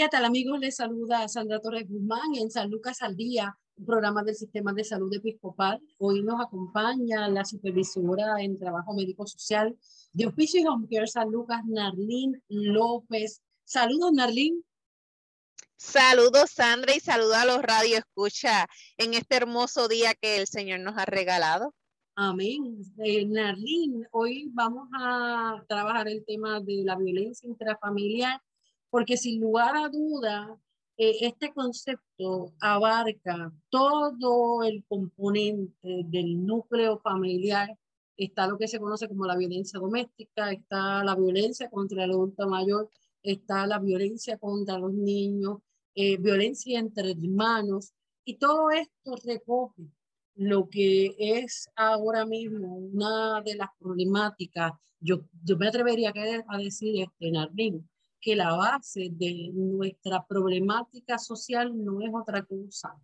¿Qué tal amigos? Les saluda Sandra Torres Guzmán en San Lucas al Día, un programa del Sistema de Salud Episcopal. Hoy nos acompaña la supervisora en Trabajo Médico Social de Hospicio y Home Care San Lucas, Narlín López. Saludos, Narlín. Saludos, Sandra, y saludos a los Radio Escucha en este hermoso día que el Señor nos ha regalado. Amén. Eh, Narlín, hoy vamos a trabajar el tema de la violencia intrafamiliar porque sin lugar a duda, eh, este concepto abarca todo el componente del núcleo familiar. Está lo que se conoce como la violencia doméstica, está la violencia contra el adulto mayor, está la violencia contra los niños, eh, violencia entre hermanos, y todo esto recoge lo que es ahora mismo una de las problemáticas, yo, yo me atrevería a decir, este, Nardín, que la base de nuestra problemática social no es otra cosa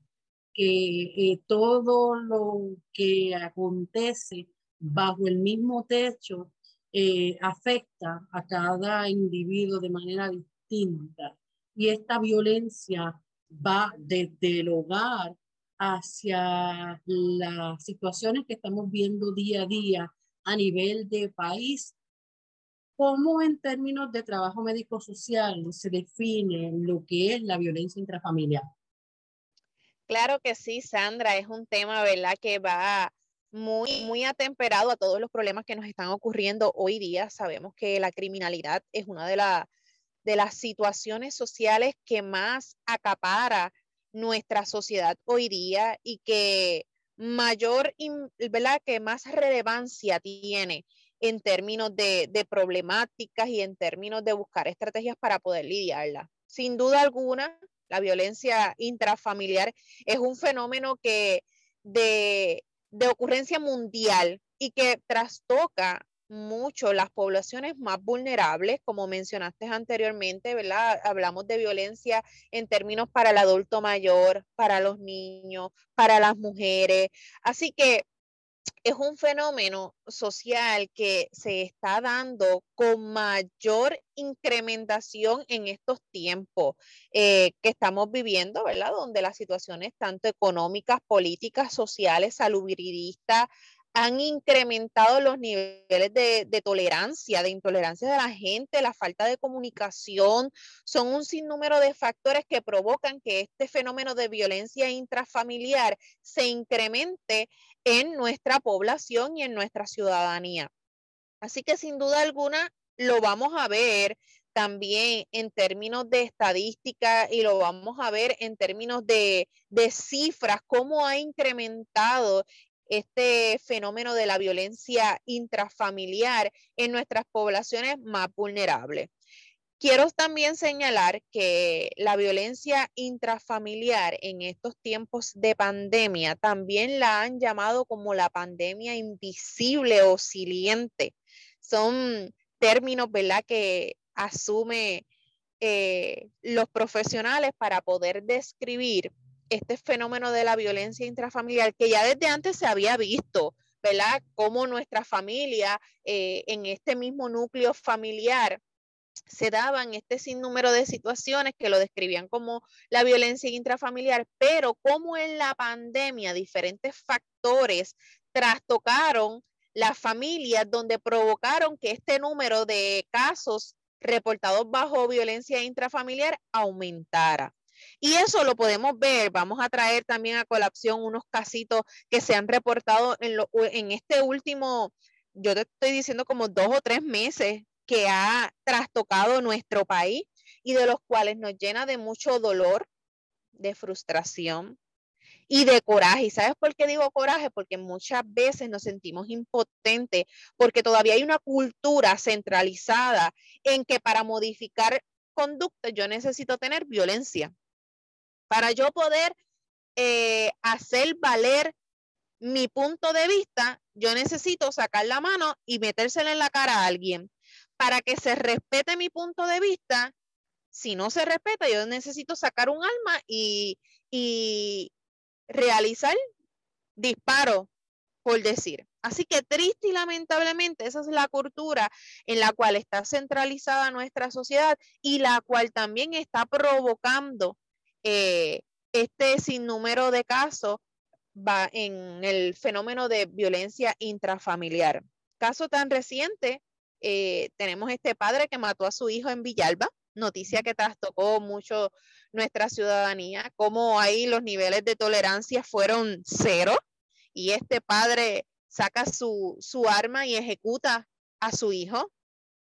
que eh, todo lo que acontece bajo el mismo techo eh, afecta a cada individuo de manera distinta. Y esta violencia va desde el hogar hacia las situaciones que estamos viendo día a día a nivel de país ¿Cómo en términos de trabajo médico social se define lo que es la violencia intrafamiliar? Claro que sí, Sandra, es un tema, ¿verdad?, que va muy, muy atemperado a todos los problemas que nos están ocurriendo hoy día. Sabemos que la criminalidad es una de, de las situaciones sociales que más acapara nuestra sociedad hoy día y que mayor, ¿verdad?, que más relevancia tiene en términos de, problemáticas y en términos de buscar estrategias para poder lidiarla. Sin duda alguna, la violencia intrafamiliar es un fenómeno que de, de ocurrencia mundial y que trastoca mucho las poblaciones más vulnerables, como mencionaste anteriormente, ¿verdad? Hablamos de violencia en términos para el adulto mayor, para los niños, para las mujeres. Así que es un fenómeno social que se está dando con mayor incrementación en estos tiempos eh, que estamos viviendo, ¿verdad? Donde las situaciones tanto económicas, políticas, sociales, salubridistas, han incrementado los niveles de, tolerancia, de intolerancia de la gente, la falta de comunicación, son un sinnúmero de factores que provocan que este fenómeno de violencia intrafamiliar se incremente en nuestra población y en nuestra ciudadanía. Así que sin duda alguna lo vamos a ver también en términos de estadística y lo vamos a ver en términos de, de cifras, cómo ha incrementado este fenómeno de la violencia intrafamiliar en nuestras poblaciones más vulnerables. Quiero también señalar que la violencia intrafamiliar en estos tiempos de pandemia también la han llamado como la pandemia invisible o siliente. Son términos, ¿verdad?, que asume eh, los profesionales para poder describir este fenómeno de la violencia intrafamiliar que ya desde antes se había visto, ¿verdad? Cómo nuestra familia, eh, en este mismo núcleo familiar, se daban este sinnúmero de situaciones que lo describían como la violencia intrafamiliar, pero como en la pandemia diferentes factores trastocaron las familias donde provocaron que este número de casos reportados bajo violencia intrafamiliar aumentara. Y eso lo podemos ver, vamos a traer también a colación unos casitos que se han reportado en, en este último, yo te estoy diciendo como dos o tres meses que ha trastocado nuestro país y de los cuales nos llena de mucho dolor, de frustración y de coraje. ¿Y sabes por qué digo coraje? Porque muchas veces nos sentimos impotentes porque todavía hay una cultura centralizada en que para modificar conducta yo necesito tener violencia. Para yo poder eh, hacer valer mi punto de vista, yo necesito sacar la mano y metérsela en la cara a alguien. Para que se respete mi punto de vista, si no se respeta, yo necesito sacar un alma y, y realizar disparo, por decir. Así que triste y lamentablemente esa es la cultura en la cual está centralizada nuestra sociedad y la cual también está provocando eh, este sinnúmero de casos en el fenómeno de violencia intrafamiliar. Caso tan reciente, eh, tenemos este padre que mató a su hijo en Villalba, noticia que trastocó mucho nuestra ciudadanía, como ahí los niveles de tolerancia fueron cero y este padre saca su, su arma y ejecuta a su hijo.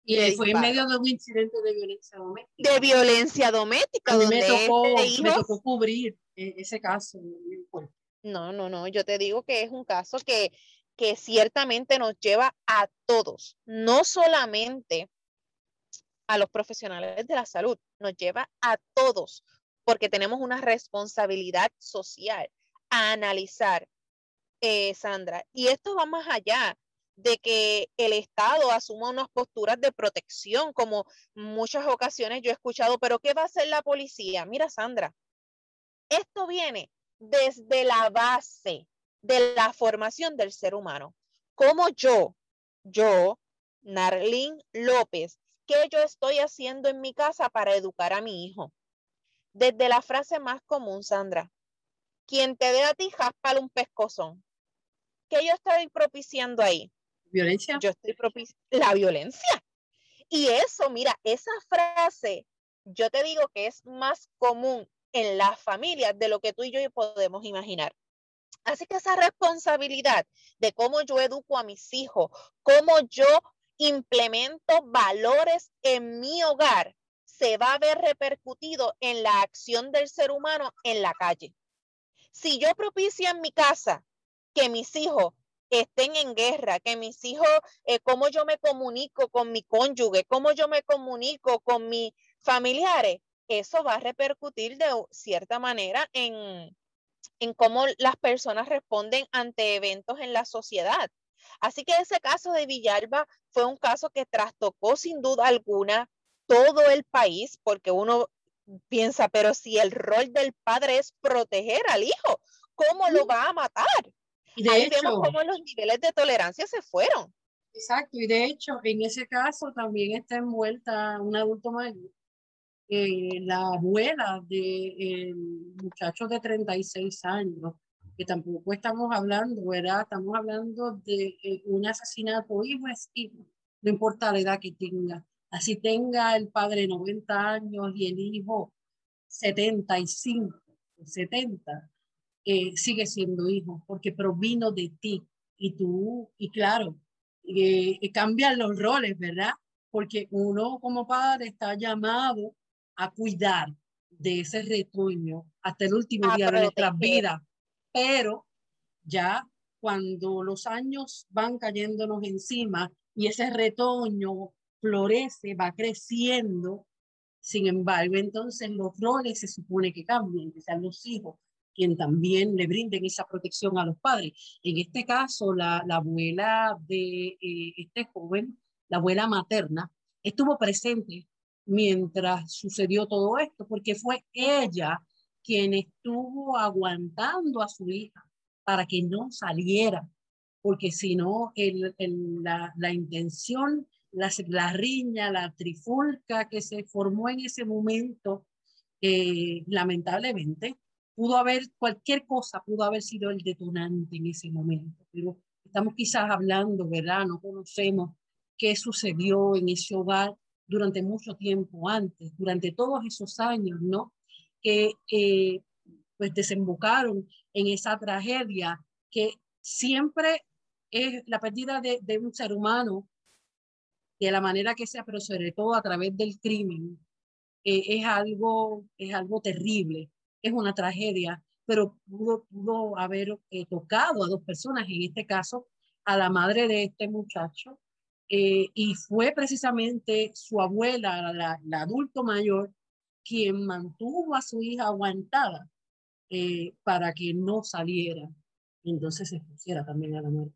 Y fue en medio de un incidente de violencia doméstica. De violencia doméstica, donde me tocó, este me tocó cubrir e, ese caso. No, no, no, yo te digo que es un caso que, que ciertamente nos lleva a todos, no solamente a los profesionales de la salud, nos lleva a todos, porque tenemos una responsabilidad social a analizar, eh, Sandra. Y esto va más allá de que el Estado asuma unas posturas de protección, como muchas ocasiones yo he escuchado, pero ¿qué va a hacer la policía? Mira, Sandra, esto viene desde la base de la formación del ser humano. Como yo, yo, Narlín López, ¿Qué yo estoy haciendo en mi casa para educar a mi hijo? Desde la frase más común, Sandra, quien te dé a ti, jaspale un pescozón. ¿Qué yo estoy propiciando ahí? Violencia. Yo estoy propiciando la violencia. Y eso, mira, esa frase, yo te digo que es más común en las familias de lo que tú y yo podemos imaginar. Así que esa responsabilidad de cómo yo educo a mis hijos, cómo yo implemento valores en mi hogar, se va a ver repercutido en la acción del ser humano en la calle. Si yo propicio en mi casa que mis hijos estén en guerra, que mis hijos, eh, cómo yo me comunico con mi cónyuge, cómo yo me comunico con mis familiares, eso va a repercutir de cierta manera en, en cómo las personas responden ante eventos en la sociedad. Así que ese caso de Villalba fue un caso que trastocó sin duda alguna todo el país, porque uno piensa, pero si el rol del padre es proteger al hijo, ¿cómo lo va a matar? Y de Ahí vemos cómo los niveles de tolerancia se fueron. Exacto, y de hecho, en ese caso también está envuelta un adulto mayor, eh, la abuela del muchacho de 36 años, que tampoco estamos hablando, ¿verdad? Estamos hablando de eh, un asesinato hijo es hijo, no importa la edad que tenga. Así tenga el padre 90 años y el hijo 75, 70, eh, sigue siendo hijo, porque provino de ti. Y tú, y claro, eh, cambian los roles, ¿verdad? Porque uno como padre está llamado a cuidar de ese retoño hasta el último día de nuestras vidas pero ya cuando los años van cayéndonos encima y ese retoño florece, va creciendo, sin embargo, entonces los roles se supone que cambian, que sean los hijos quien también le brinden esa protección a los padres. En este caso, la, la abuela de eh, este joven, la abuela materna, estuvo presente mientras sucedió todo esto, porque fue ella quien estuvo aguantando a su hija para que no saliera, porque si no, el, la, la, intención, la, la, riña, la trifulca que se formó en ese momento, eh, lamentablemente, pudo haber, cualquier cosa pudo haber sido el detonante en ese momento, pero estamos quizás hablando, ¿verdad? No conocemos qué sucedió en ese hogar durante mucho tiempo antes, durante todos esos años, ¿no? que eh, pues desembocaron en esa tragedia que siempre es la pérdida de, un ser humano de la manera que sea, pero sobre todo a través del crimen, eh, es, algo, es algo terrible, es una tragedia, pero pudo, pudo haber eh, tocado a dos personas, en este caso a la madre de este muchacho, eh, y fue precisamente su abuela, la, la, adulto mayor, quien mantuvo a su hija aguantada eh, para que no saliera, entonces se expusiera también a la muerte.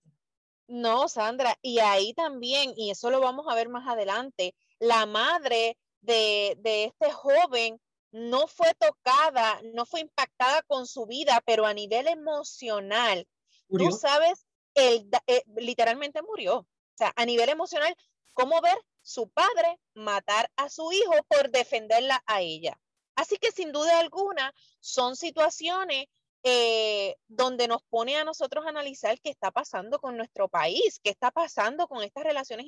No, Sandra, y ahí también, y eso lo vamos a ver más adelante, la madre de, de este joven no fue tocada, no fue impactada con su vida, pero a nivel emocional, tú sabes, él eh, literalmente murió. O sea, a nivel emocional, ¿cómo ver su padre matar a su hijo por defenderla a ella? Así que sin duda alguna son situaciones eh, donde nos pone a nosotros a analizar qué está pasando con nuestro país, qué está pasando con estas relaciones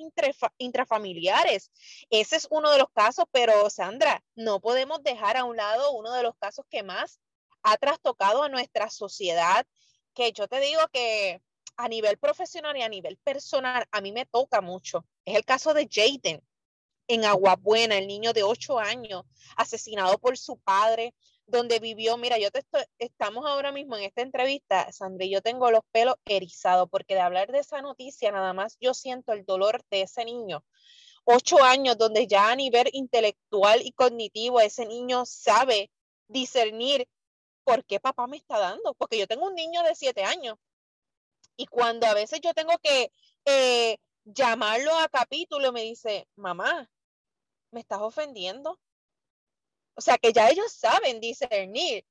intrafamiliares. Ese es uno de los casos, pero Sandra, no podemos dejar a un lado uno de los casos que más ha trastocado a nuestra sociedad, que yo te digo que a nivel profesional y a nivel personal, a mí me toca mucho. Es el caso de Jaden en Aguabuena, el niño de 8 años, asesinado por su padre, donde vivió, mira, yo te estoy, estamos ahora mismo en esta entrevista, Sandra, yo tengo los pelos erizados, porque de hablar de esa noticia, nada más yo siento el dolor de ese niño. Ocho años donde ya a nivel intelectual y cognitivo ese niño sabe discernir por qué papá me está dando, porque yo tengo un niño de siete años y cuando a veces yo tengo que eh, llamarlo a capítulo, me dice, mamá, me estás ofendiendo o sea, que ya ellos saben discernir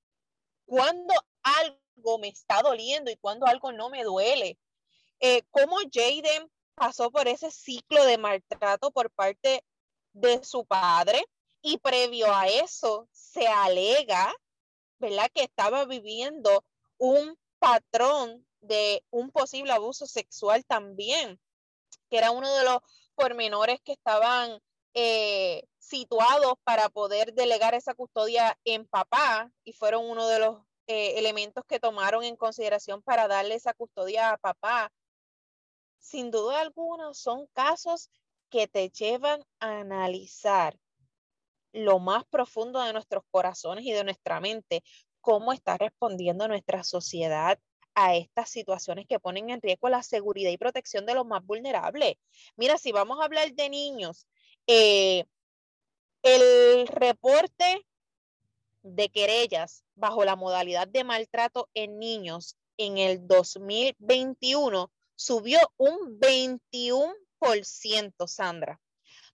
cuando algo me está doliendo y cuando algo no me duele. Eh, cómo Jaden pasó por ese ciclo de maltrato por parte de su padre y previo a eso se alega, ¿verdad? Que estaba viviendo un patrón de un posible abuso sexual también, que era uno de los pormenores que estaban eh, situados para poder delegar esa custodia en papá y fueron uno de los eh, elementos que tomaron en consideración para darle esa custodia a papá. Sin duda alguna, son casos que te llevan a analizar lo más profundo de nuestros corazones y de nuestra mente, cómo está respondiendo nuestra sociedad a estas situaciones que ponen en riesgo la seguridad y protección de los más vulnerables. Mira, si vamos a hablar de niños, eh, el reporte de querellas bajo la modalidad de maltrato en niños en el 2021 subió un 21%, Sandra.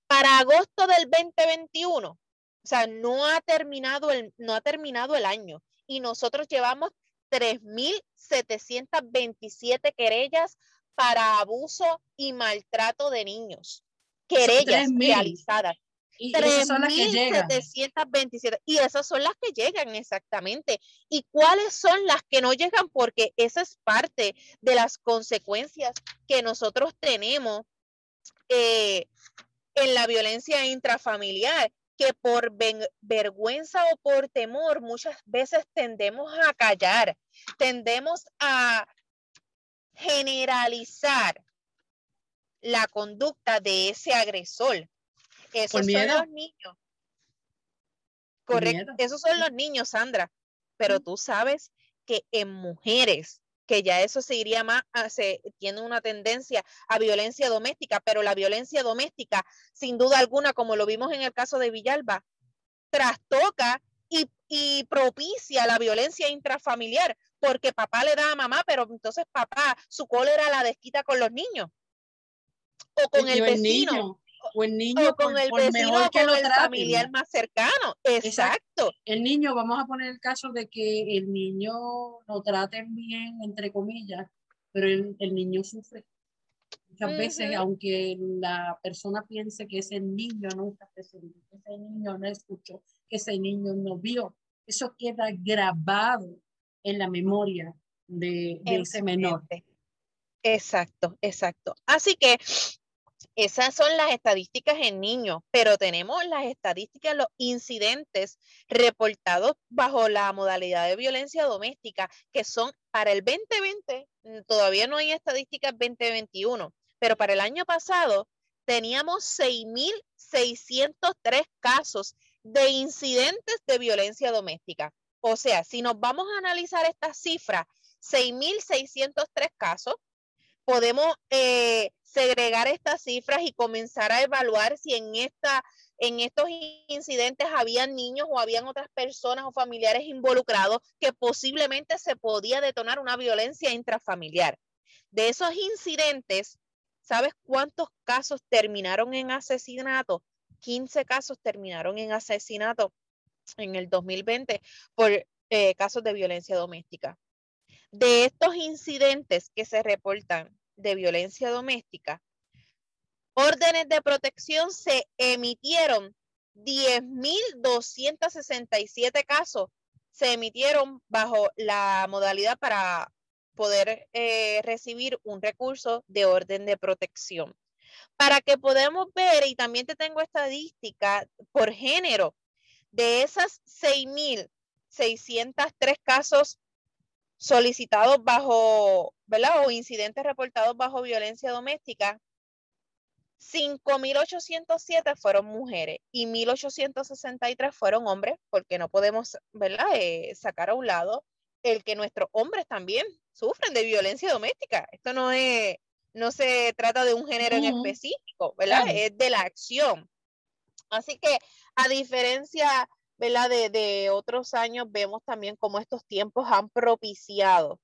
Para agosto del 2021, o sea, no ha terminado el, no ha terminado el año y nosotros llevamos 3.727 querellas para abuso y maltrato de niños. Querellas realizadas. Y esas son las que llegan. Y esas son las que llegan exactamente. ¿Y cuáles son las que no llegan? Porque esa es parte de las consecuencias que nosotros tenemos eh, en la violencia intrafamiliar, que por vergüenza o por temor muchas veces tendemos a callar, tendemos a generalizar la conducta de ese agresor. Esos son los niños. Correcto. Esos son los niños, Sandra. Pero tú sabes que en mujeres, que ya eso se iría más, se tiene una tendencia a violencia doméstica, pero la violencia doméstica, sin duda alguna, como lo vimos en el caso de Villalba, trastoca y, y propicia la violencia intrafamiliar, porque papá le da a mamá, pero entonces papá, su cólera la desquita con los niños o con el vecino o el niño con el vecino que con el familiar más cercano. Exacto. El niño, vamos a poner el caso de que el niño lo traten bien, entre comillas, pero el, el niño sufre. Muchas veces, aunque la persona piense que ese niño que ese niño no escuchó, que ese niño no vio, eso queda grabado en la memoria de, de ese menor. Exacto, exacto. Así que esas son las estadísticas en niños, pero tenemos las estadísticas, los incidentes reportados bajo la modalidad de violencia doméstica, que son para el 2020, mm, todavía no hay estadísticas 2021, pero para el año pasado teníamos 6.603 casos de incidentes de violencia doméstica. O sea, si nos vamos a analizar estas cifras, 6.603 casos, podemos eh, segregar estas cifras y comenzar a evaluar si en, esta, en estos incidentes habían niños o habían otras personas o familiares involucrados que posiblemente se podía detonar una violencia intrafamiliar. De esos incidentes, ¿sabes cuántos casos terminaron en asesinato? 15 casos terminaron en asesinato en el 2020 por eh, casos de violencia doméstica. De estos incidentes que se reportan de violencia doméstica, órdenes de protección se emitieron 10.267 casos se emitieron bajo la modalidad para poder eh, recibir un recurso de orden de protección. Para que podamos ver, y también te tengo estadística por género, de esas 6.603 casos solicitados bajo, ¿verdad? O incidentes reportados bajo violencia doméstica, 5.807 fueron mujeres y 1.863 fueron hombres, porque no podemos, ¿verdad? Eh, sacar a un lado el que nuestros hombres también sufren de violencia doméstica. Esto no es, no se trata de un género en específico, ¿verdad? Es de la acción. Así que a diferencia, ¿verdad? De, de otros años, vemos también cómo estos tiempos han propiciado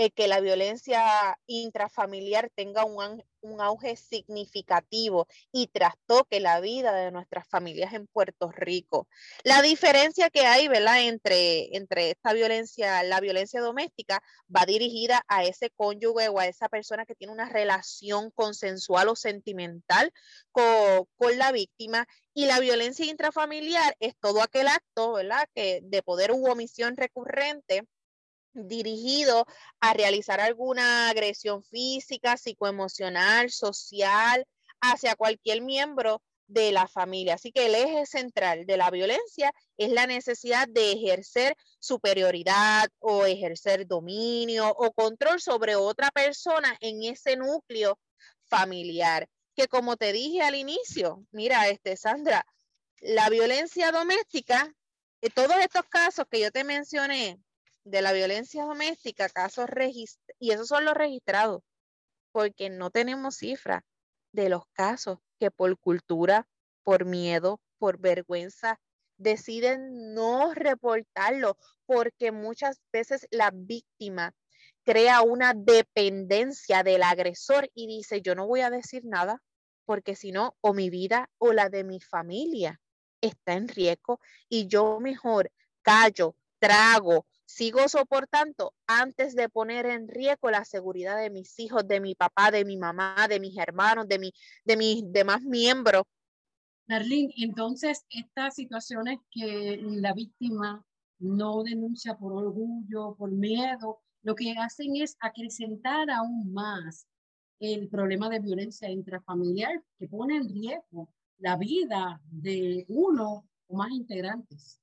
eh, que la violencia intrafamiliar tenga un, un, auge significativo y trastoque la vida de nuestras familias en Puerto Rico. La diferencia que hay, ¿verdad?, entre, entre esta violencia, la violencia doméstica, va dirigida a ese cónyuge o a esa persona que tiene una relación consensual o sentimental con, con la víctima y la violencia intrafamiliar es todo aquel acto, ¿verdad?, que de poder u omisión recurrente dirigido a realizar alguna agresión física, psicoemocional, social, hacia cualquier miembro de la familia. Así que el eje central de la violencia es la necesidad de ejercer superioridad o ejercer dominio o control sobre otra persona en ese núcleo familiar. Que como te dije al inicio, mira, este Sandra, la violencia doméstica, eh, todos estos casos que yo te mencioné, de la violencia doméstica, casos registrados, y esos son los registrados, porque no tenemos cifras de los casos que por cultura, por miedo, por vergüenza, deciden no reportarlo, porque muchas veces la víctima crea una dependencia del agresor y dice, yo no voy a decir nada, porque si no, o mi vida o la de mi familia está en riesgo y yo mejor callo, trago, sigo soportando antes de poner en riesgo la seguridad de mis hijos, de mi papá, de mi mamá, de mis hermanos, de, mi, de mis demás miembros. Darlene, entonces estas situaciones que la víctima no denuncia por orgullo, por miedo, lo que hacen es acrecentar aún más el problema de violencia intrafamiliar que pone en riesgo la vida de uno o más integrantes.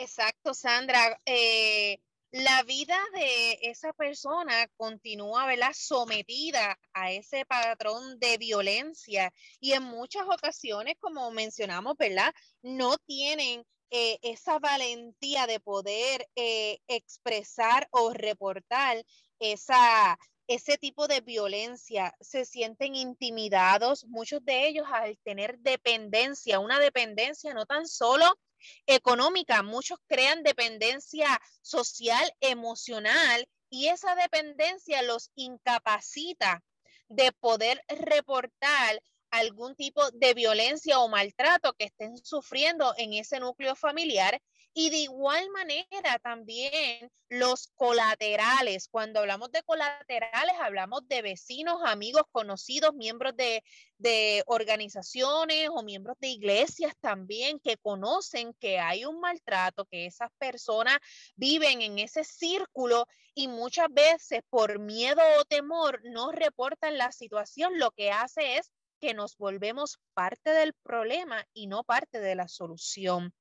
Exacto, Sandra. Eh, la vida de esa persona continúa ¿verdad? sometida a ese patrón de violencia y en muchas ocasiones, como mencionamos, ¿verdad? no tienen eh, esa valentía de poder eh, expresar o reportar esa, ese tipo de violencia, se sienten intimidados, muchos de ellos al tener dependencia, una dependencia no tan solo económica, muchos crean dependencia social, emocional, y esa dependencia los incapacita de poder reportar algún tipo de violencia o maltrato que estén sufriendo en ese núcleo familiar y de igual manera también los colaterales. Cuando hablamos de colaterales, hablamos de vecinos, amigos, conocidos, miembros de, de organizaciones o miembros de iglesias también que conocen que hay un maltrato, que esas personas viven en ese círculo y muchas veces por miedo o temor no reportan la situación. Lo que hace es que nos volvemos parte del problema y no parte de la solución.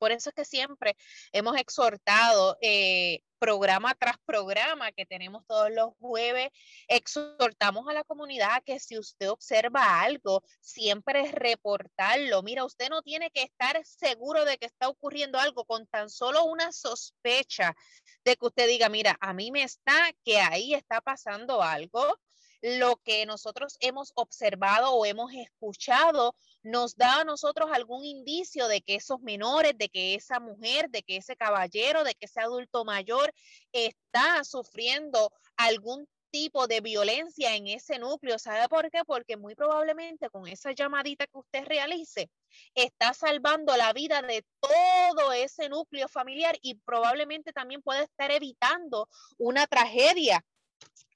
Por eso es que siempre hemos exhortado eh, programa tras programa que tenemos todos los jueves, exhortamos a la comunidad que si usted observa algo, siempre es reportarlo. Mira, usted no tiene que estar seguro de que está ocurriendo algo con tan solo una sospecha de que usted diga, mira, a mí me está que ahí está pasando algo lo que nosotros hemos observado o hemos escuchado nos da a nosotros algún indicio de que esos menores, de que esa mujer, de que ese caballero, de que ese adulto mayor está sufriendo algún tipo de violencia en ese núcleo. ¿Sabe por qué? Porque muy probablemente con esa llamadita que usted realice, está salvando la vida de todo ese núcleo familiar y probablemente también puede estar evitando una tragedia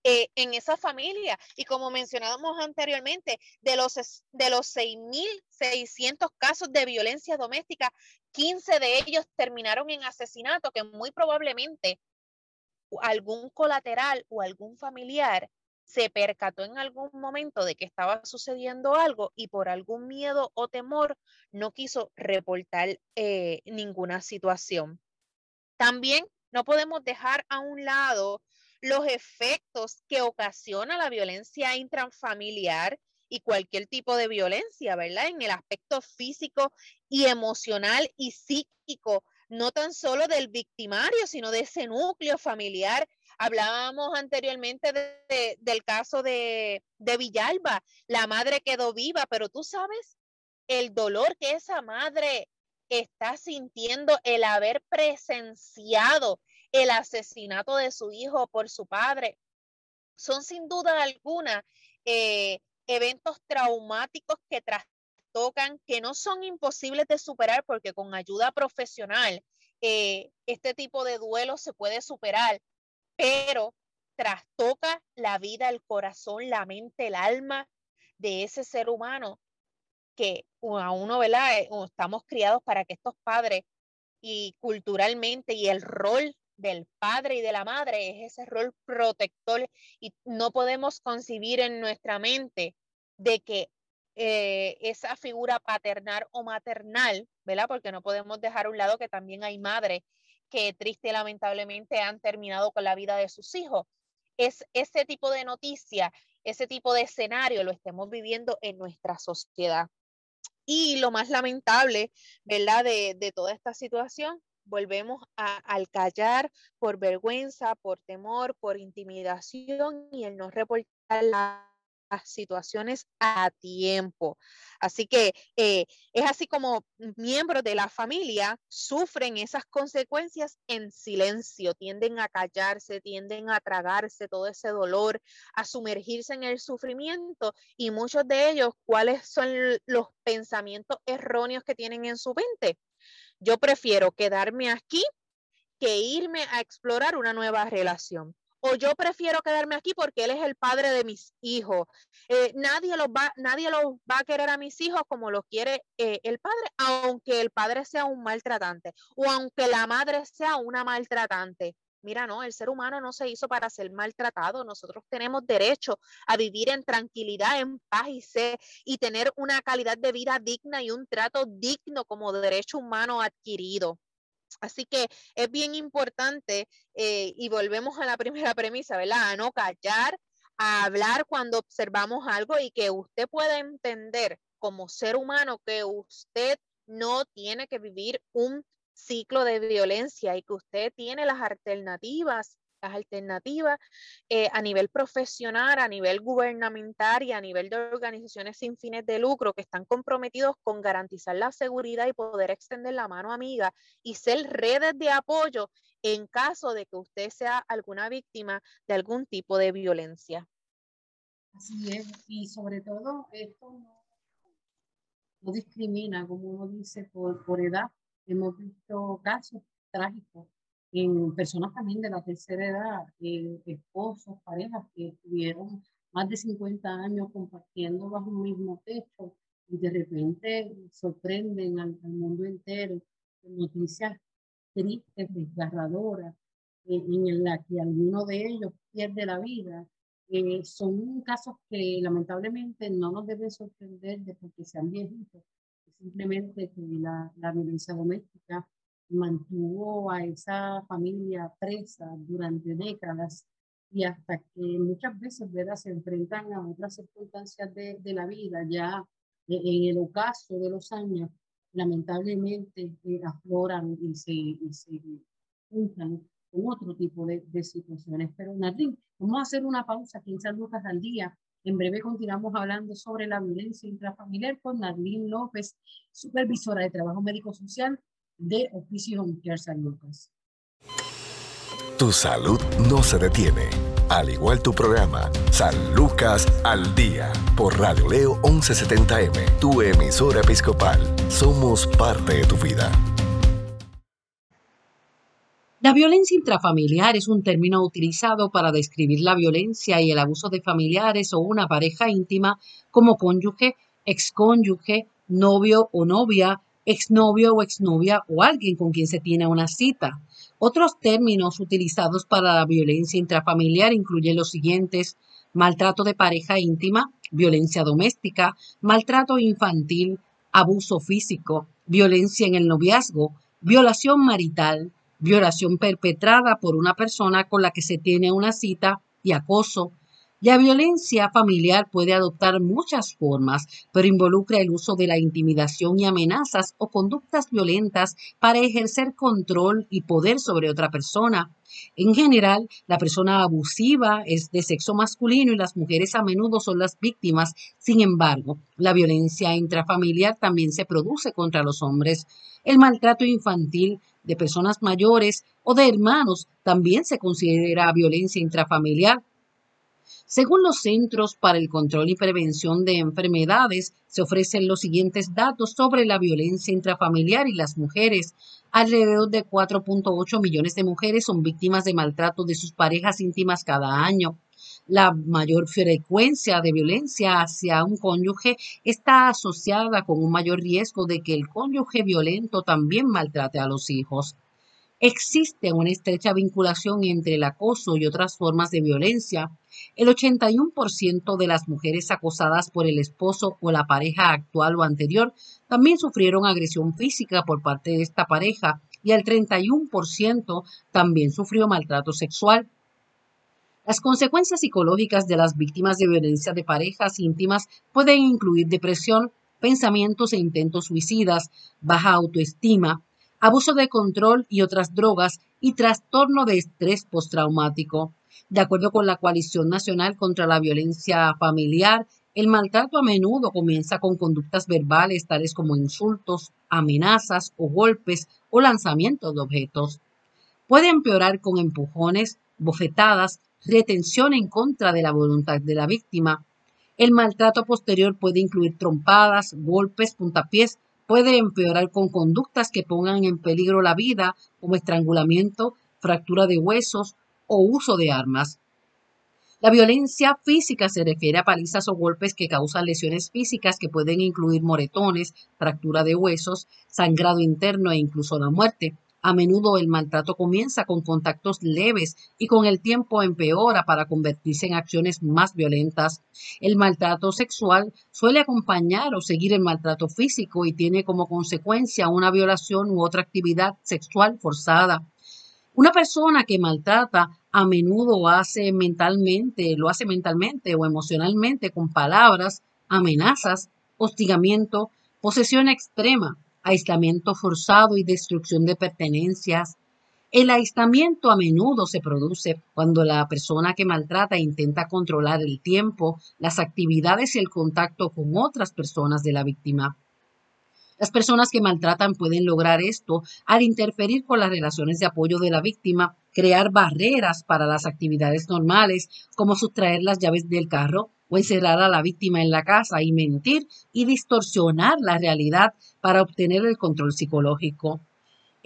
eh, en esa familia. Y como mencionábamos anteriormente, de los, de los 6.600 casos de violencia doméstica, 15 de ellos terminaron en asesinato, que muy probablemente algún colateral o algún familiar se percató en algún momento de que estaba sucediendo algo y por algún miedo o temor no quiso reportar eh, ninguna situación. También no podemos dejar a un lado los efectos que ocasiona la violencia intrafamiliar y cualquier tipo de violencia, ¿verdad? En el aspecto físico y emocional y psíquico, no tan solo del victimario, sino de ese núcleo familiar. Hablábamos anteriormente del caso de, de Villalba, la madre quedó viva, pero tú sabes el dolor que esa madre está sintiendo el haber presenciado el asesinato de su hijo por su padre. Son sin duda alguna eh, eventos traumáticos que trastocan, que no son imposibles de superar porque con ayuda profesional eh, este tipo de duelo se puede superar, pero trastoca la vida, el corazón, la mente, el alma de ese ser humano que a uno, ¿verdad? Eh, estamos criados para que estos padres y culturalmente y el rol del padre y de la madre es ese rol protector y no podemos concebir en nuestra mente de que eh, esa figura paternal o maternal, ¿verdad? Porque no podemos dejar a un lado que también hay madres que triste y lamentablemente han terminado con la vida de sus hijos. Es ese tipo de noticia, ese tipo de escenario lo estemos viviendo en nuestra sociedad. Y lo más lamentable, ¿verdad? De, de toda esta situación volvemos a, al callar por vergüenza, por temor, por intimidación y el no reportar las situaciones a tiempo. Así que eh, es así como miembros de la familia sufren esas consecuencias en silencio, tienden a callarse, tienden a tragarse todo ese dolor, a sumergirse en el sufrimiento y muchos de ellos, ¿cuáles son los pensamientos erróneos que tienen en su mente? Yo prefiero quedarme aquí que irme a explorar una nueva relación. O yo prefiero quedarme aquí porque él es el padre de mis hijos. Eh, nadie, los va, nadie los va a querer a mis hijos como los quiere eh, el padre, aunque el padre sea un maltratante o aunque la madre sea una maltratante. Mira, no, el ser humano no se hizo para ser maltratado. Nosotros tenemos derecho a vivir en tranquilidad, en paz y ser y tener una calidad de vida digna y un trato digno como derecho humano adquirido. Así que es bien importante eh, y volvemos a la primera premisa, ¿verdad? A no callar, a hablar cuando observamos algo y que usted pueda entender como ser humano que usted no tiene que vivir un ciclo de violencia y que usted tiene las alternativas, las alternativas eh, a nivel profesional, a nivel gubernamental y a nivel de organizaciones sin fines de lucro que están comprometidos con garantizar la seguridad y poder extender la mano amiga y ser redes de apoyo en caso de que usted sea alguna víctima de algún tipo de violencia. Así es, y sobre todo esto no, discrimina, como uno dice, por, por edad, Hemos visto casos trágicos en personas también de la tercera edad, esposos, parejas que estuvieron más de 50 años compartiendo bajo un mismo techo y de repente sorprenden al, mundo entero con noticias tristes, desgarradoras, eh, en la que alguno de ellos pierde la vida. Eh, son casos que lamentablemente no nos deben sorprender de porque sean viejitos, simplemente que la, la violencia doméstica mantuvo a esa familia presa durante décadas y hasta que muchas veces ¿verdad? se enfrentan a otras circunstancias de, de la vida, ya en el ocaso de los años, lamentablemente eh, afloran y se, y se juntan con otro tipo de, de situaciones. Pero Nadine, vamos a hacer una pausa aquí en San Lucas al día. En breve continuamos hablando sobre la violencia intrafamiliar con Nadine López, supervisora de trabajo médico social de Oficio Home San Lucas. Tu salud no se detiene. Al igual tu programa, San Lucas al Día, por Radio Leo 1170M, tu emisora episcopal. Somos parte de tu vida. La violencia intrafamiliar es un término utilizado para describir la violencia y el abuso de familiares o una pareja íntima como cónyuge, excónyuge, novio o novia, exnovio o exnovia o alguien con quien se tiene una cita. Otros términos utilizados para la violencia intrafamiliar incluyen los siguientes maltrato de pareja íntima, violencia doméstica, maltrato infantil, abuso físico, violencia en el noviazgo, violación marital, violación perpetrada por una persona con la que se tiene una cita y acoso, la violencia familiar puede adoptar muchas formas, pero involucra el uso de la intimidación y amenazas o conductas violentas para ejercer control y poder sobre otra persona. En general, la persona abusiva es de sexo masculino y las mujeres a menudo son las víctimas. Sin embargo, la violencia intrafamiliar también se produce contra los hombres. El maltrato infantil de personas mayores o de hermanos también se considera violencia intrafamiliar según los Centros para el Control y Prevención de Enfermedades, se ofrecen los siguientes datos sobre la violencia intrafamiliar y las mujeres. Alrededor de 4.8 millones de mujeres son víctimas de maltrato de sus parejas íntimas cada año. La mayor frecuencia de violencia hacia un cónyuge está asociada con un mayor riesgo de que el cónyuge violento también maltrate a los hijos. Existe una estrecha vinculación entre el acoso y otras formas de violencia. El 81% de las mujeres acosadas por el esposo o la pareja actual o anterior también sufrieron agresión física por parte de esta pareja y el 31% también sufrió maltrato sexual. Las consecuencias psicológicas de las víctimas de violencia de parejas íntimas pueden incluir depresión, pensamientos e intentos suicidas, baja autoestima, abuso de control y otras drogas y trastorno de estrés postraumático. De acuerdo con la Coalición Nacional contra la Violencia Familiar, el maltrato a menudo comienza con conductas verbales tales como insultos, amenazas o golpes o lanzamientos de objetos. Puede empeorar con empujones, bofetadas, retención en contra de la voluntad de la víctima. El maltrato posterior puede incluir trompadas, golpes, puntapiés puede empeorar con conductas que pongan en peligro la vida, como estrangulamiento, fractura de huesos o uso de armas. La violencia física se refiere a palizas o golpes que causan lesiones físicas que pueden incluir moretones, fractura de huesos, sangrado interno e incluso la muerte. A menudo el maltrato comienza con contactos leves y con el tiempo empeora para convertirse en acciones más violentas. El maltrato sexual suele acompañar o seguir el maltrato físico y tiene como consecuencia una violación u otra actividad sexual forzada. Una persona que maltrata a menudo hace mentalmente, lo hace mentalmente o emocionalmente con palabras, amenazas, hostigamiento, posesión extrema, aislamiento forzado y destrucción de pertenencias. El aislamiento a menudo se produce cuando la persona que maltrata intenta controlar el tiempo, las actividades y el contacto con otras personas de la víctima. Las personas que maltratan pueden lograr esto al interferir con las relaciones de apoyo de la víctima, crear barreras para las actividades normales, como sustraer las llaves del carro o encerrar a la víctima en la casa y mentir y distorsionar la realidad para obtener el control psicológico.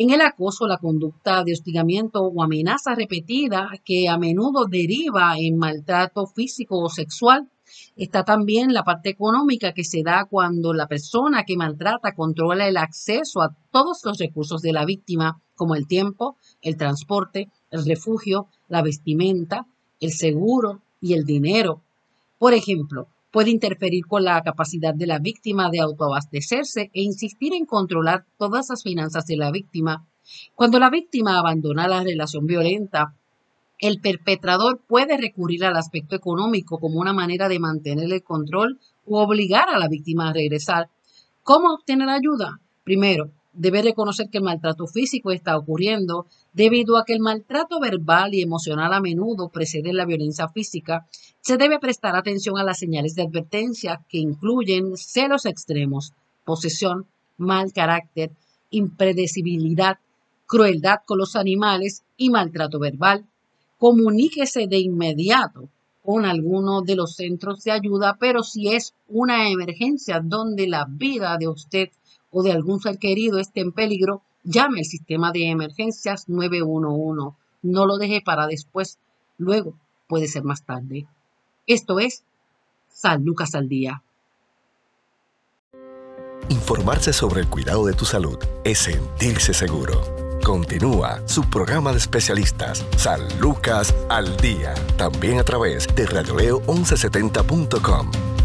En el acoso, la conducta de hostigamiento o amenaza repetida que a menudo deriva en maltrato físico o sexual, está también la parte económica que se da cuando la persona que maltrata controla el acceso a todos los recursos de la víctima, como el tiempo, el transporte, el refugio, la vestimenta, el seguro y el dinero, por ejemplo, puede interferir con la capacidad de la víctima de autoabastecerse e insistir en controlar todas las finanzas de la víctima. Cuando la víctima abandona la relación violenta, el perpetrador puede recurrir al aspecto económico como una manera de mantener el control o obligar a la víctima a regresar. ¿Cómo obtener ayuda? Primero, debe reconocer que el maltrato físico está ocurriendo debido a que el maltrato verbal y emocional a menudo precede la violencia física. Se debe prestar atención a las señales de advertencia que incluyen celos extremos, posesión, mal carácter, impredecibilidad, crueldad con los animales y maltrato verbal. Comuníquese de inmediato con alguno de los centros de ayuda, pero si es una emergencia donde la vida de usted o de algún ser querido esté en peligro, llame al sistema de emergencias 911. No lo deje para después. Luego puede ser más tarde. Esto es San Lucas al Día. Informarse sobre el cuidado de tu salud es sentirse seguro. Continúa su programa de especialistas, San Lucas al Día, también a través de radioleo1170.com.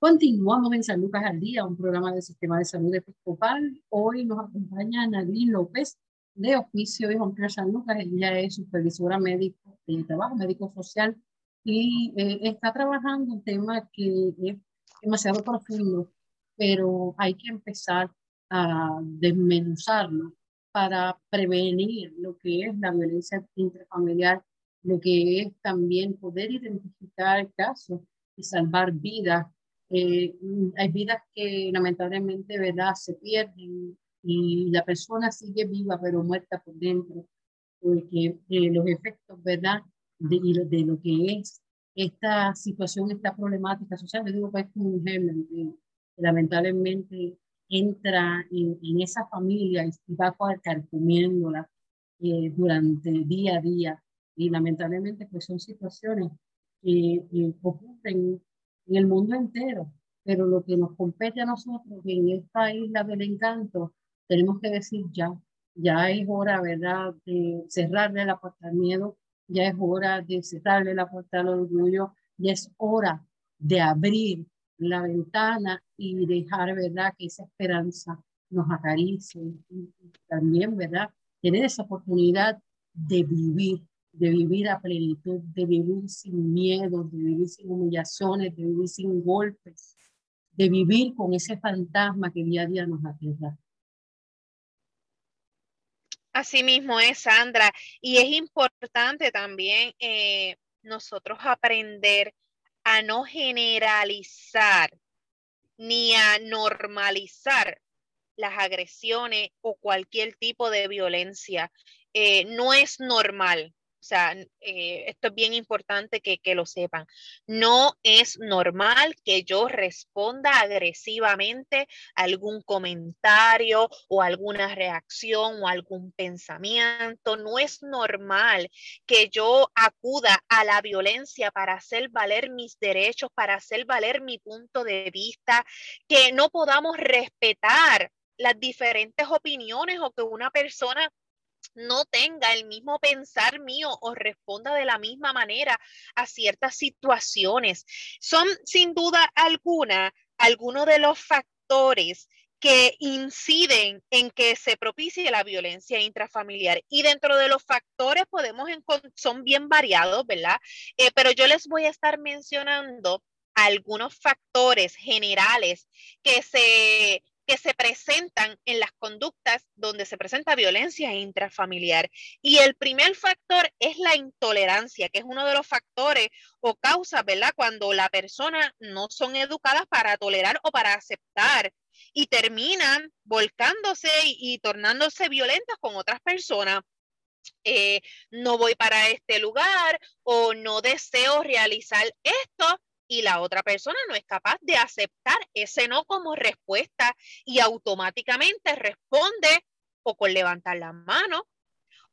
Continuamos en San Lucas al Día, un programa del Sistema de Salud Episcopal. Hoy nos acompaña Nadine López, de oficio y Juan San Lucas. Ella es supervisora médico de trabajo médico social y eh, está trabajando un tema que es demasiado profundo, pero hay que empezar a desmenuzarlo para prevenir lo que es la violencia intrafamiliar, lo que es también poder identificar casos y salvar vidas. Eh, hay vidas que lamentablemente ¿verdad? se pierden y la persona sigue viva pero muerta por dentro, porque eh, los efectos, ¿verdad? De, de, lo que es esta situación, esta problemática social, yo digo que es como un germen que lamentablemente entra en, en, esa familia y va carcomiéndola eh, durante día a día. Y lamentablemente pues son situaciones que, que ocurren en el mundo entero, pero lo que nos compete a nosotros en esta isla del encanto tenemos que decir ya, ya es hora, ¿verdad?, de cerrarle la puerta al miedo, ya es hora de cerrarle la puerta al orgullo, ya es hora de abrir la ventana y dejar, ¿verdad?, que esa esperanza nos acaricie y también, ¿verdad?, tener esa oportunidad de vivir, de vivir a plenitud, de vivir sin miedo, de vivir sin humillaciones, de vivir sin golpes, de vivir con ese fantasma que día a día nos aterra. Así mismo es, Sandra. Y es importante también eh, nosotros aprender a no generalizar ni a normalizar las agresiones o cualquier tipo de violencia. Eh, no es normal o sea, eh, esto es bien importante que, que, lo sepan. No es normal que yo responda agresivamente a algún comentario o alguna reacción o algún pensamiento. No es normal que yo acuda a la violencia para hacer valer mis derechos, para hacer valer mi punto de vista, que no podamos respetar las diferentes opiniones o que una persona no tenga el mismo pensar mío o responda de la misma manera a ciertas situaciones. Son sin duda alguna algunos de los factores que inciden en que se propicie la violencia intrafamiliar. Y dentro de los factores podemos son bien variados, ¿verdad? Eh, pero yo les voy a estar mencionando algunos factores generales que se que se presentan en las conductas donde se presenta violencia intrafamiliar. Y el primer factor es la intolerancia, que es uno de los factores o causas, ¿verdad? Cuando la persona no son educadas para tolerar o para aceptar y terminan volcándose y, tornándose violentas con otras personas. Eh, no voy para este lugar o no deseo realizar esto y la otra persona no es capaz de aceptar ese no como respuesta y automáticamente responde o con levantar la mano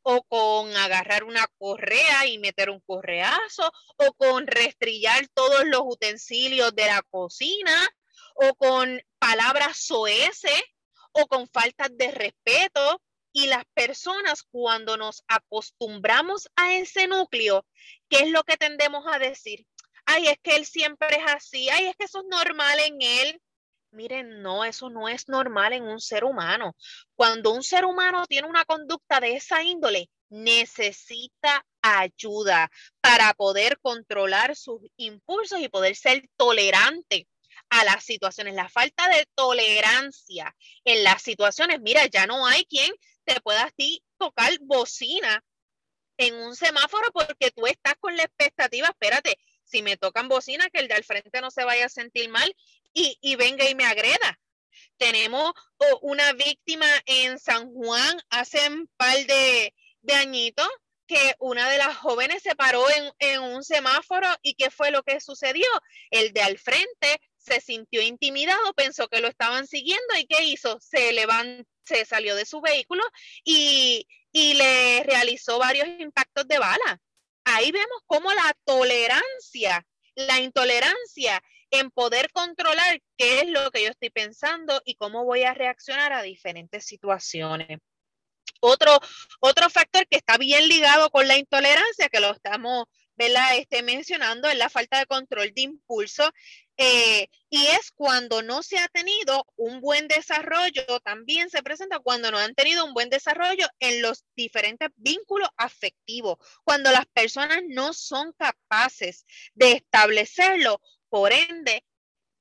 o con agarrar una correa y meter un correazo o con restrillar todos los utensilios de la cocina o con palabras soeces o con faltas de respeto Y las personas cuando nos acostumbramos a ese núcleo, ¿qué es lo que tendemos a decir? Ay, es que él siempre es así, ay, es que eso es normal en él. Miren, no, eso no es normal en un ser humano. Cuando un ser humano tiene una conducta de esa índole, necesita ayuda para poder controlar sus impulsos y poder ser tolerante a las situaciones. La falta de tolerancia en las situaciones, mira, ya no hay quien te pueda así tocar bocina en un semáforo porque tú estás con la expectativa, espérate, si me tocan bocina, que el de al frente no se vaya a sentir mal y, venga y me agreda. Tenemos una víctima en San Juan hace un par de, añitos que una de las jóvenes se paró en, un semáforo y qué fue lo que sucedió. El de al frente se sintió intimidado, pensó que lo estaban siguiendo y ¿qué hizo? Se levantó, se salió de su vehículo y le realizó varios impactos de bala. Ahí vemos cómo la tolerancia, la intolerancia en poder controlar qué es lo que yo estoy pensando y cómo voy a reaccionar a diferentes situaciones. Otro, otro factor que está bien ligado con la intolerancia, que lo estamos Este, mencionando, es la falta de control de impulso. Eh, y es cuando no se ha tenido un buen desarrollo, también se presenta cuando no han tenido un buen desarrollo en los diferentes vínculos afectivos, cuando las personas no son capaces de establecerlo, por ende,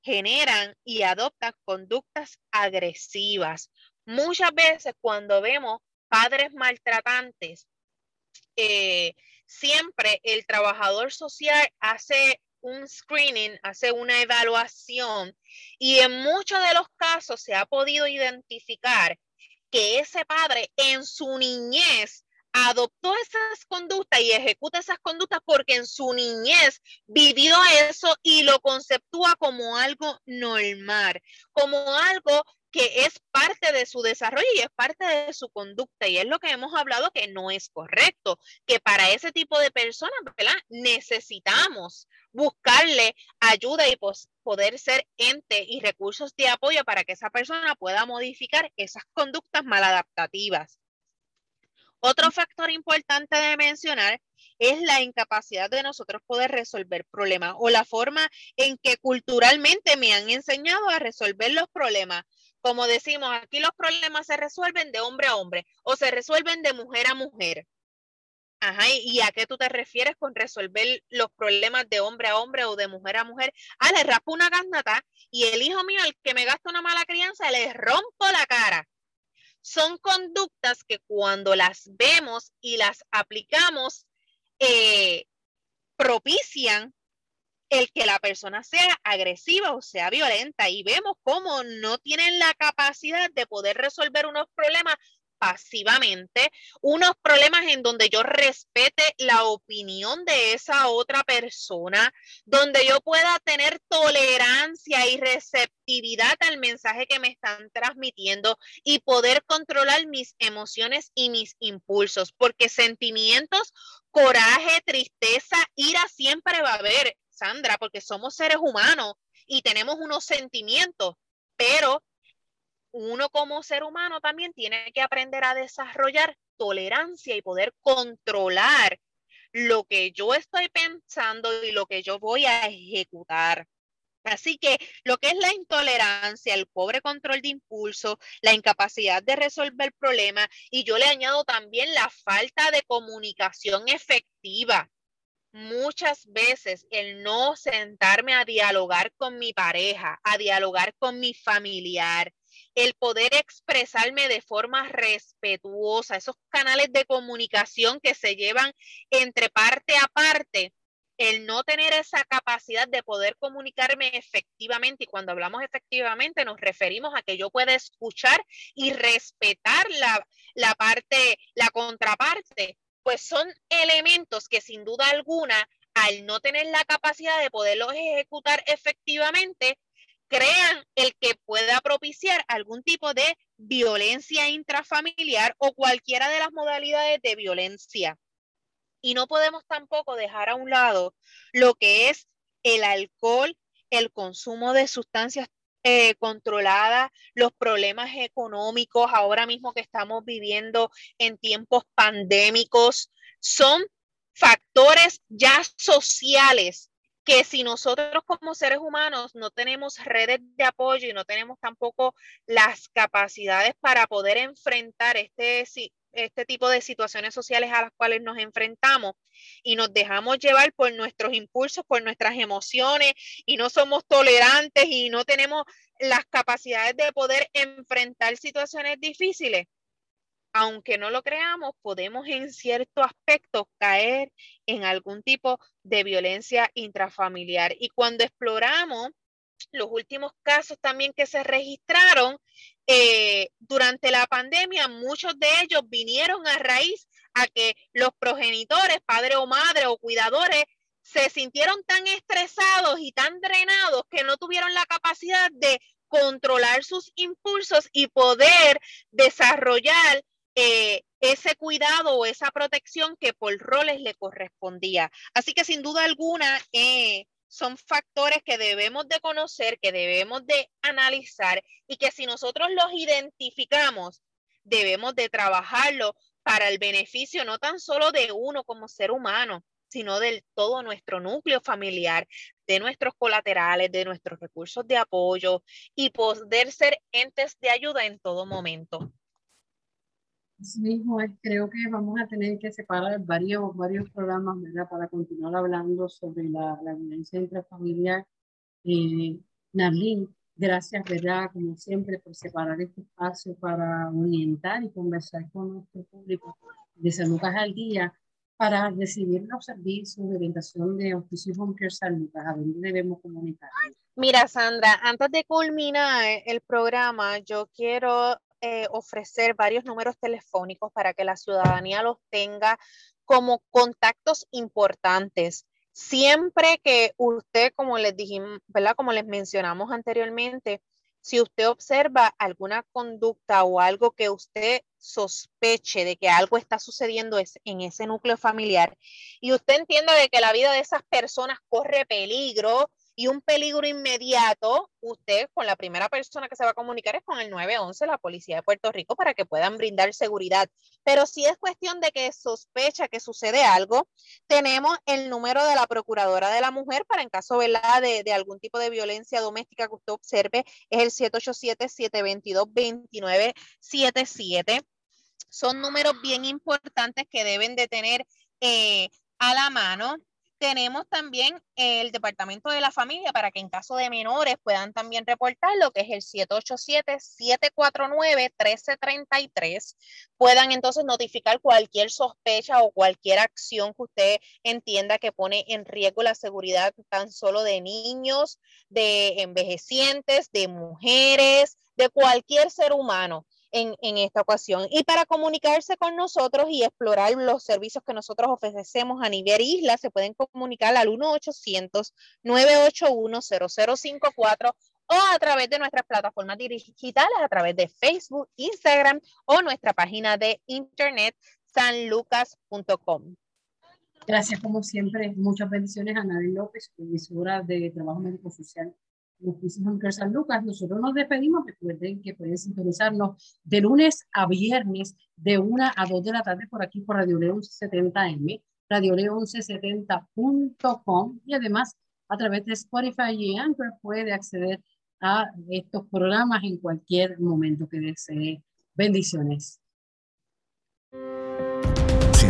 generan y adoptan conductas agresivas. Muchas veces cuando vemos padres maltratantes, eh, siempre el trabajador social hace un screening, hace una evaluación y en muchos de los casos se ha podido identificar que ese padre en su niñez adoptó esas conductas y ejecuta esas conductas porque en su niñez vivió eso y lo conceptúa como algo normal, como algo que es parte de su desarrollo y es parte de su conducta. Y es lo que hemos hablado que no es correcto, que para ese tipo de personas. Necesitamos buscarle ayuda y poder ser ente y recursos de apoyo para que esa persona pueda modificar esas conductas maladaptativas. Otro factor importante de mencionar es la incapacidad de nosotros poder resolver problemas o la forma en que culturalmente me han enseñado a resolver los problemas como decimos, aquí los problemas se resuelven de hombre a hombre o se resuelven de mujer a mujer. Ajá, ¿y a qué tú te refieres con resolver los problemas de hombre a hombre o de mujer a mujer? Ah, le raspo una garnata y el hijo mío, el que me gasta una mala crianza, le rompo la cara. Son conductas que cuando las vemos y las aplicamos, eh, propician el que la persona sea agresiva o sea violenta y vemos cómo no tienen la capacidad de poder resolver unos problemas pasivamente, unos problemas en donde yo respete la opinión de esa otra persona, donde yo pueda tener tolerancia y receptividad al mensaje que me están transmitiendo y poder controlar mis emociones y mis impulsos, porque sentimientos, coraje, tristeza, ira siempre va a haber. Sandra, porque somos seres humanos y tenemos unos sentimientos, pero uno como ser humano también tiene que aprender a desarrollar tolerancia y poder controlar lo que yo estoy pensando y lo que yo voy a ejecutar. Así que lo que es la intolerancia, el pobre control de impulso, la incapacidad de resolver problemas y yo le añado también la falta de comunicación efectiva muchas veces el no sentarme a dialogar con mi pareja, a dialogar con mi familiar, el poder expresarme de forma respetuosa, esos canales de comunicación que se llevan entre parte a parte, el no tener esa capacidad de poder comunicarme efectivamente, y cuando hablamos efectivamente nos referimos a que yo pueda escuchar y respetar la, la parte, la contraparte, pues son elementos que sin duda alguna, al no tener la capacidad de poderlos ejecutar efectivamente, crean el que pueda propiciar algún tipo de violencia intrafamiliar o cualquiera de las modalidades de violencia. Y no podemos tampoco dejar a un lado lo que es el alcohol, el consumo de sustancias eh, controlada, los problemas económicos ahora mismo que estamos viviendo en tiempos pandémicos, son factores ya sociales que si nosotros como seres humanos no tenemos redes de apoyo y no tenemos tampoco las capacidades para poder enfrentar este, este tipo de situaciones sociales a las cuales nos enfrentamos y nos dejamos llevar por nuestros impulsos, por nuestras emociones y no somos tolerantes y no tenemos las capacidades de poder enfrentar situaciones difíciles, aunque no lo creamos, podemos en cierto aspecto caer en algún tipo de violencia intrafamiliar. Y cuando exploramos los últimos casos también que se registraron eh, durante la pandemia, muchos de ellos vinieron a raíz a que los progenitores, padre o madre o cuidadores, se sintieron tan estresados y tan drenados que no tuvieron la capacidad de controlar sus impulsos y poder desarrollar eh, ese cuidado o esa protección que por roles le correspondía. Así que sin duda alguna eh, son factores que debemos de conocer, que debemos de analizar y que si nosotros los identificamos, debemos de trabajarlo para el beneficio no tan solo de uno como ser humano, sino del todo nuestro núcleo familiar, de nuestros colaterales, de nuestros recursos de apoyo y poder ser entes de ayuda en todo momento. Mismo, creo que vamos a tener que separar varios, varios programas ¿verdad? para continuar hablando sobre la, la violencia intrafamiliar. Eh, Narlín, gracias, ¿verdad? Como siempre, por separar este espacio para orientar y conversar con nuestro público de San Lucas al Día para recibir los servicios de orientación de Oficio Home Care San Lucas, a dónde debemos comunicar. Mira, Sandra, antes de culminar el programa, yo quiero eh, ofrecer varios números telefónicos para que la ciudadanía los tenga como contactos importantes. Siempre que usted, como les dijimos, ¿verdad? Como les mencionamos anteriormente, si usted observa alguna conducta o algo que usted sospeche de que algo está sucediendo en ese núcleo familiar y usted entienda de que la vida de esas personas corre peligro y un peligro inmediato, usted con la primera persona que se va a comunicar es con el 911, la policía de Puerto Rico, para que puedan brindar seguridad. Pero si es cuestión de que sospecha que sucede algo, tenemos el número de la Procuradora de la Mujer para en caso De, de algún tipo de violencia doméstica que usted observe, es el 787-722-2977. Son números bien importantes que deben de tener eh, a la mano tenemos también el Departamento de la Familia para que en caso de menores puedan también reportar lo que es el 787-749-1333. Puedan entonces notificar cualquier sospecha o cualquier acción que usted entienda que pone en riesgo la seguridad tan solo de niños, de envejecientes, de mujeres, de cualquier ser humano en, esta ocasión. Y para comunicarse con nosotros y explorar los servicios que nosotros ofrecemos a nivel isla, se pueden comunicar al 1-800-981-0054 o a través de nuestras plataformas digitales, a través de Facebook, Instagram o nuestra página de internet sanlucas.com. Gracias, como siempre. Muchas bendiciones a Nadine López, profesora de Trabajo Médico Social San Lucas. Nosotros nos despedimos. Recuerden que pueden sintonizarnos de lunes a viernes de 1 a 2 de la tarde por aquí por Radio León 70M, Radio León 1170.com y además a través de Spotify y Anchor puede acceder a estos programas en cualquier momento que desee. Bendiciones.